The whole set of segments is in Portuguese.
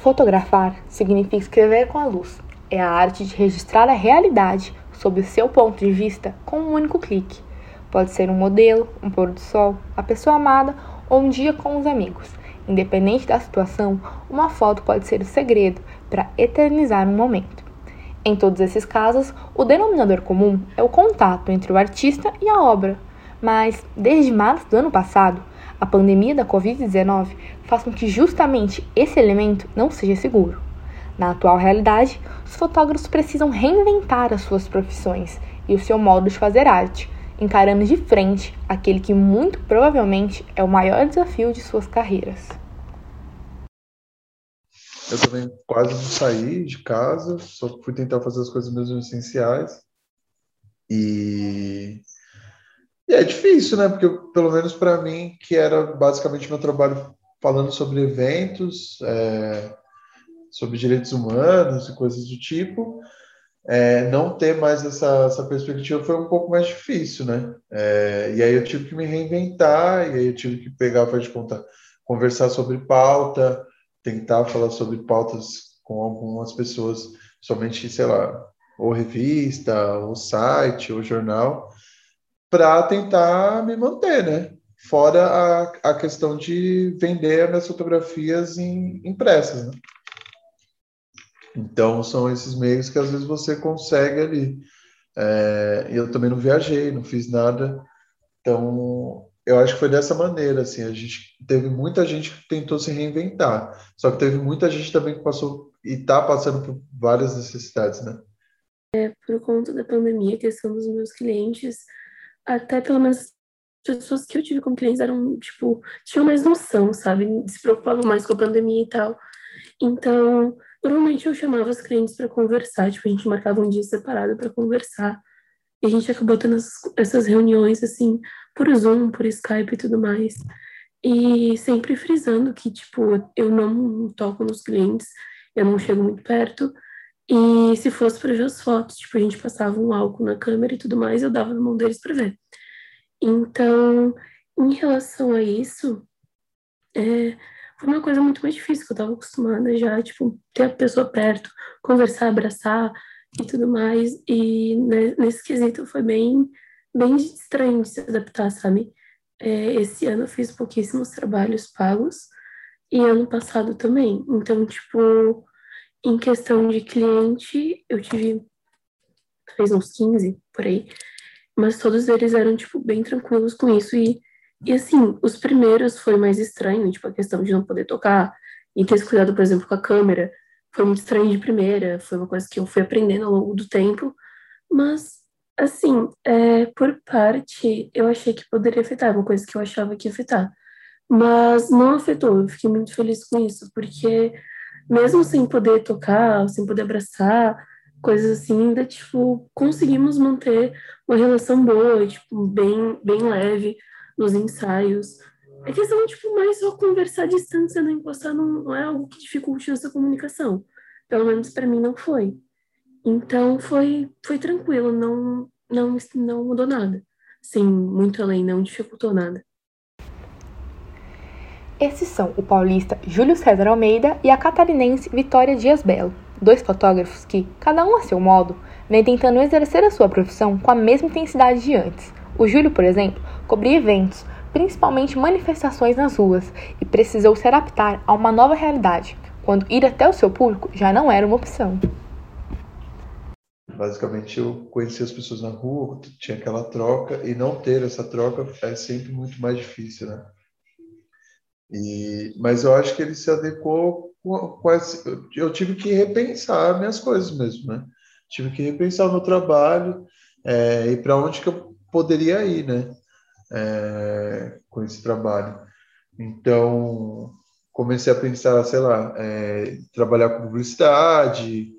Fotografar significa escrever com a luz. É a arte de registrar a realidade sob o seu ponto de vista com um único clique. Pode ser um modelo, um pôr do sol, a pessoa amada ou um dia com os amigos. Independente da situação, uma foto pode ser o segredo para eternizar um momento. Em todos esses casos, o denominador comum é o contato entre o artista e a obra. Mas, desde março do ano passado, a pandemia da Covid-19 faz com que justamente esse elemento não seja seguro. Na atual realidade, os fotógrafos precisam reinventar as suas profissões e o seu modo de fazer arte, encarando de frente aquele que muito provavelmente é o maior desafio de suas carreiras. Eu também quase não saí de casa, só fui tentar fazer as coisas mesmo essenciais. E é difícil, né? Porque, pelo menos para mim, que era basicamente meu trabalho falando sobre eventos, é, sobre direitos humanos e coisas do tipo, é, não ter mais essa, essa perspectiva foi um pouco mais difícil, né? É, e aí eu tive que me reinventar, e aí eu tive que pegar, faz de conta, conversar sobre pauta, tentar falar sobre pautas com algumas pessoas, somente, sei lá, ou revista, ou site, ou jornal, para tentar me manter, né? Fora a, a questão de vender minhas fotografias em, impressas, né? Então, são esses meios que às vezes você consegue ali. É, eu também não viajei, não fiz nada. Então, eu acho que foi dessa maneira, assim, a gente teve muita gente que tentou se reinventar, só que teve muita gente também que passou e está passando por várias necessidades, né? É, por conta da pandemia, a questão dos meus clientes até pelo menos as pessoas que eu tive como clientes eram, tipo, tinham mais noção, sabe? Se preocupavam mais com a pandemia e tal. Então, normalmente eu chamava os clientes para conversar, tipo, a gente marcava um dia separado para conversar. E a gente acabou tendo essas reuniões, assim, por Zoom, por Skype e tudo mais. E sempre frisando que, tipo, eu não toco nos clientes, eu não chego muito perto, e se fosse para ver as fotos, tipo, a gente passava um álcool na câmera e tudo mais, eu dava na mão deles para ver. Então, em relação a isso, é, foi uma coisa muito mais difícil, que eu estava acostumada já, tipo, ter a pessoa perto, conversar, abraçar e tudo mais. E né, nesse quesito foi bem, bem estranho de se adaptar, sabe? É, esse ano eu fiz pouquíssimos trabalhos pagos e ano passado também. Então, tipo, em questão de cliente, eu tive talvez uns 15 por aí, mas todos eles eram, tipo, bem tranquilos com isso. E, e assim, os primeiros foi mais estranho, tipo, a questão de não poder tocar e ter esse cuidado, por exemplo, com a câmera. Foi muito estranho de primeira, foi uma coisa que eu fui aprendendo ao longo do tempo, mas, assim, é, por parte, eu achei que poderia afetar, uma coisa que eu achava que ia afetar. Mas não afetou, eu fiquei muito feliz com isso, porque mesmo sem poder tocar, sem poder abraçar, coisas assim, ainda, tipo, conseguimos manter uma relação boa, tipo, bem, bem leve nos ensaios. É questão, tipo, mais só conversar à distância, não encostar, não, não é algo que dificulte essa comunicação. Pelo menos para mim não foi. Então, foi, foi tranquilo, não, não, não mudou nada. Sim, muito além, não dificultou nada. Esses são o paulista Júlio César Almeida e a catarinense Vitória Dias Belo, dois fotógrafos que, cada um a seu modo, vem tentando exercer a sua profissão com a mesma intensidade de antes. O Júlio, por exemplo, cobria eventos, principalmente manifestações nas ruas, e precisou se adaptar a uma nova realidade, quando ir até o seu público já não era uma opção. Basicamente, eu conhecia as pessoas na rua, tinha aquela troca, e não ter essa troca é sempre muito mais difícil, né? E, mas eu acho que ele se adequou esse, eu tive que repensar minhas coisas mesmo, né? Tive que repensar o meu trabalho é, e para onde que eu poderia ir, né? É, com esse trabalho. Então, comecei a pensar, sei lá, é, trabalhar com publicidade,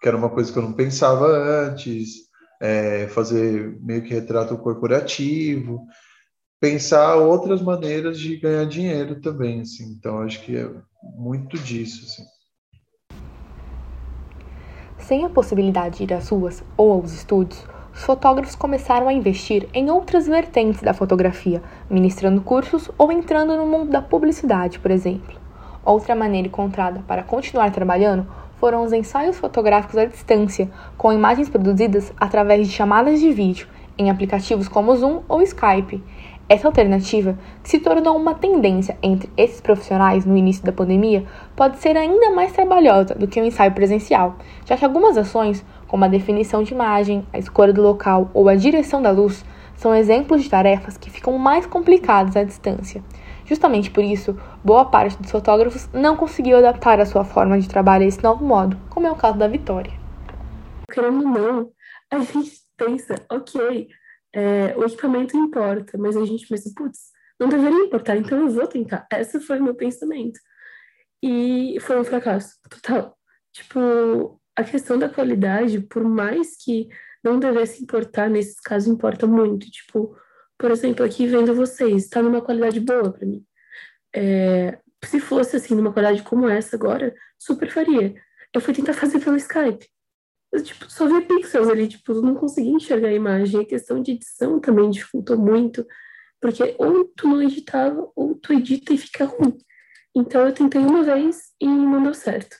que era uma coisa que eu não pensava antes, é, fazer meio que retrato corporativo pensar outras maneiras de ganhar dinheiro também, assim. Então acho que é muito disso, assim. Sem a possibilidade de ir às ruas ou aos estúdios, os fotógrafos começaram a investir em outras vertentes da fotografia, ministrando cursos ou entrando no mundo da publicidade, por exemplo. Outra maneira encontrada para continuar trabalhando foram os ensaios fotográficos à distância, com imagens produzidas através de chamadas de vídeo em aplicativos como Zoom ou Skype. Essa alternativa, que se tornou uma tendência entre esses profissionais no início da pandemia, pode ser ainda mais trabalhosa do que o um ensaio presencial, já que algumas ações, como a definição de imagem, a escolha do local ou a direção da luz, são exemplos de tarefas que ficam mais complicadas à distância. Justamente por isso, boa parte dos fotógrafos não conseguiu adaptar a sua forma de trabalho a esse novo modo, como é o caso da Vitória. Querendo ou não, a gente pensa, ok, é, o equipamento importa, mas a gente pensa, putz, não deveria importar, então eu vou tentar. Esse foi o meu pensamento. E foi um fracasso total. Tipo, a questão da qualidade, por mais que não devesse importar, nesses casos importa muito. Tipo, por exemplo, aqui vendo vocês, está numa qualidade boa para mim. É, se fosse assim, numa qualidade como essa agora, super faria. Eu fui tentar fazer pelo Skype. Eu, tipo, só vi pixels ali, tipo, não consegui enxergar a imagem. A questão de edição também dificultou muito, porque ou tu não editava, ou tu edita e fica ruim. Então eu tentei uma vez e não deu certo.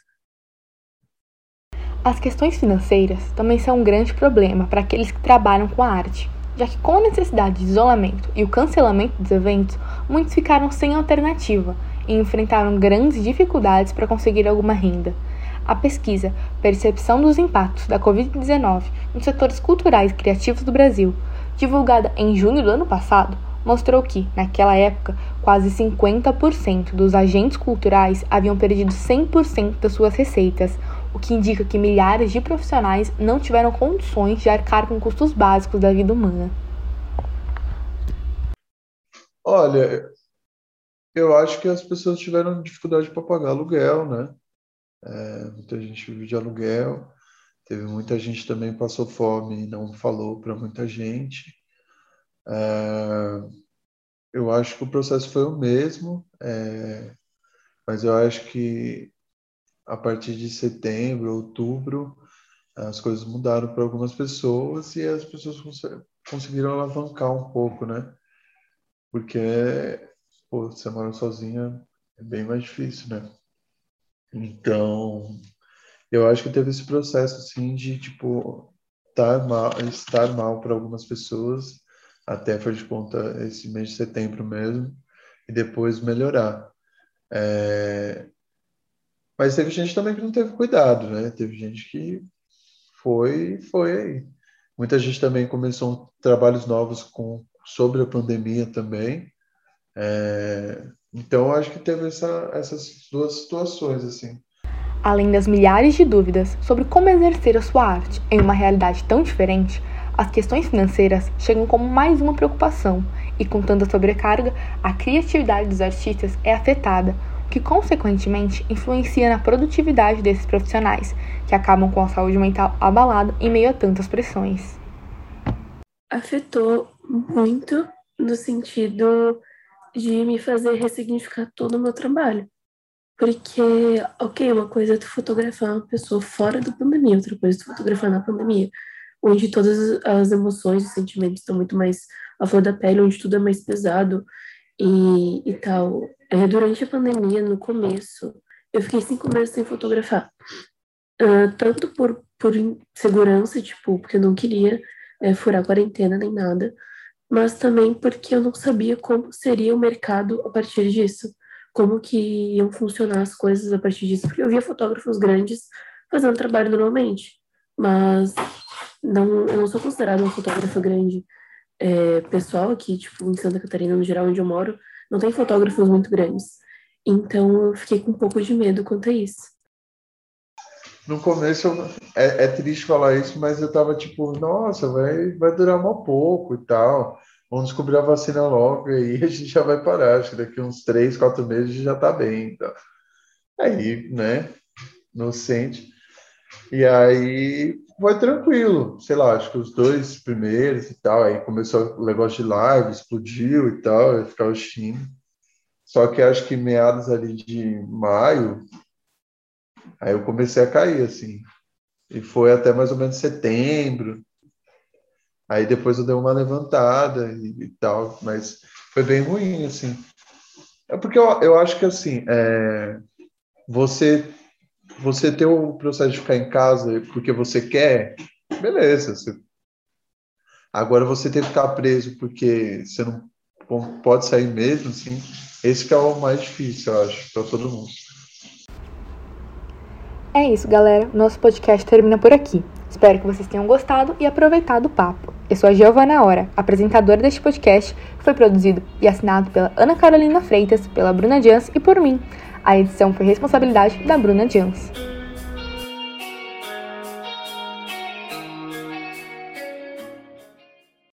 As questões financeiras também são um grande problema para aqueles que trabalham com a arte, já que com a necessidade de isolamento e o cancelamento dos eventos, muitos ficaram sem alternativa e enfrentaram grandes dificuldades para conseguir alguma renda. A pesquisa Percepção dos Impactos da Covid-19 nos Setores Culturais e Criativos do Brasil, divulgada em junho do ano passado, mostrou que, naquela época, quase 50% dos agentes culturais haviam perdido 100% das suas receitas, o que indica que milhares de profissionais não tiveram condições de arcar com custos básicos da vida humana. Olha, eu acho que as pessoas tiveram dificuldade para pagar aluguel, né? É, muita gente vive de aluguel. Teve muita gente também passou fome e não falou para muita gente. É, eu acho que o processo foi o mesmo, é, mas eu acho que a partir de setembro, outubro, as coisas mudaram para algumas pessoas e as pessoas cons conseguiram alavancar um pouco, né? Porque pô, você mora sozinha é bem mais difícil, né? Então, eu acho que teve esse processo assim de tipo estar mal, estar mal para algumas pessoas até foi de conta esse mês de setembro mesmo e depois melhorar. É... Mas teve gente também que não teve cuidado, né? Teve gente que foi, foi aí. Muita gente também começou trabalhos novos com sobre a pandemia também. É... Então, acho que teve essa, essas duas situações, assim. Além das milhares de dúvidas sobre como exercer a sua arte em uma realidade tão diferente, as questões financeiras chegam como mais uma preocupação, e com tanta sobrecarga, a criatividade dos artistas é afetada, o que consequentemente influencia na produtividade desses profissionais, que acabam com a saúde mental abalada em meio a tantas pressões. Afetou muito no sentido de me fazer ressignificar todo o meu trabalho. Porque, ok, uma coisa é tu fotografar uma pessoa fora da pandemia, outra coisa é tu fotografar na pandemia, onde todas as emoções e sentimentos estão muito mais à flor da pele, onde tudo é mais pesado e, e tal. É, durante a pandemia, no começo, eu fiquei cinco meses sem fotografar. Uh, tanto por, por segurança, tipo, porque eu não queria é, furar a quarentena nem nada, mas também porque eu não sabia como seria o mercado a partir disso, como que iam funcionar as coisas a partir disso, porque eu via fotógrafos grandes fazendo trabalho normalmente, mas não, eu não sou considerada uma fotógrafa grande. É, pessoal aqui, tipo, em Santa Catarina, no geral, onde eu moro, não tem fotógrafos muito grandes. Então eu fiquei com um pouco de medo quanto a isso. No começo é, é triste falar isso, mas eu tava tipo, nossa, vai, vai durar um pouco e tal. Vamos descobrir a vacina logo e a gente já vai parar. Acho que daqui uns três, quatro meses já tá bem. Então. Aí, né? Inocente. E aí foi tranquilo, sei lá, acho que os dois primeiros e tal. Aí começou o negócio de live, explodiu e tal, eu ficava assistindo. Só que acho que meados ali de maio, aí eu comecei a cair, assim. E foi até mais ou menos setembro. Aí depois eu dei uma levantada e, e tal, mas foi bem ruim, assim. É porque eu, eu acho que, assim, é, você você ter o processo de ficar em casa porque você quer, beleza. Você... Agora você ter que ficar preso porque você não pode sair mesmo, assim, esse que é o mais difícil, eu acho, para todo mundo. É isso, galera. Nosso podcast termina por aqui. Espero que vocês tenham gostado e aproveitado o papo. Eu sou a Giovana Hora, apresentadora deste podcast, que foi produzido e assinado pela Ana Carolina Freitas, pela Bruna Jans e por mim. A edição foi responsabilidade da Bruna Jans.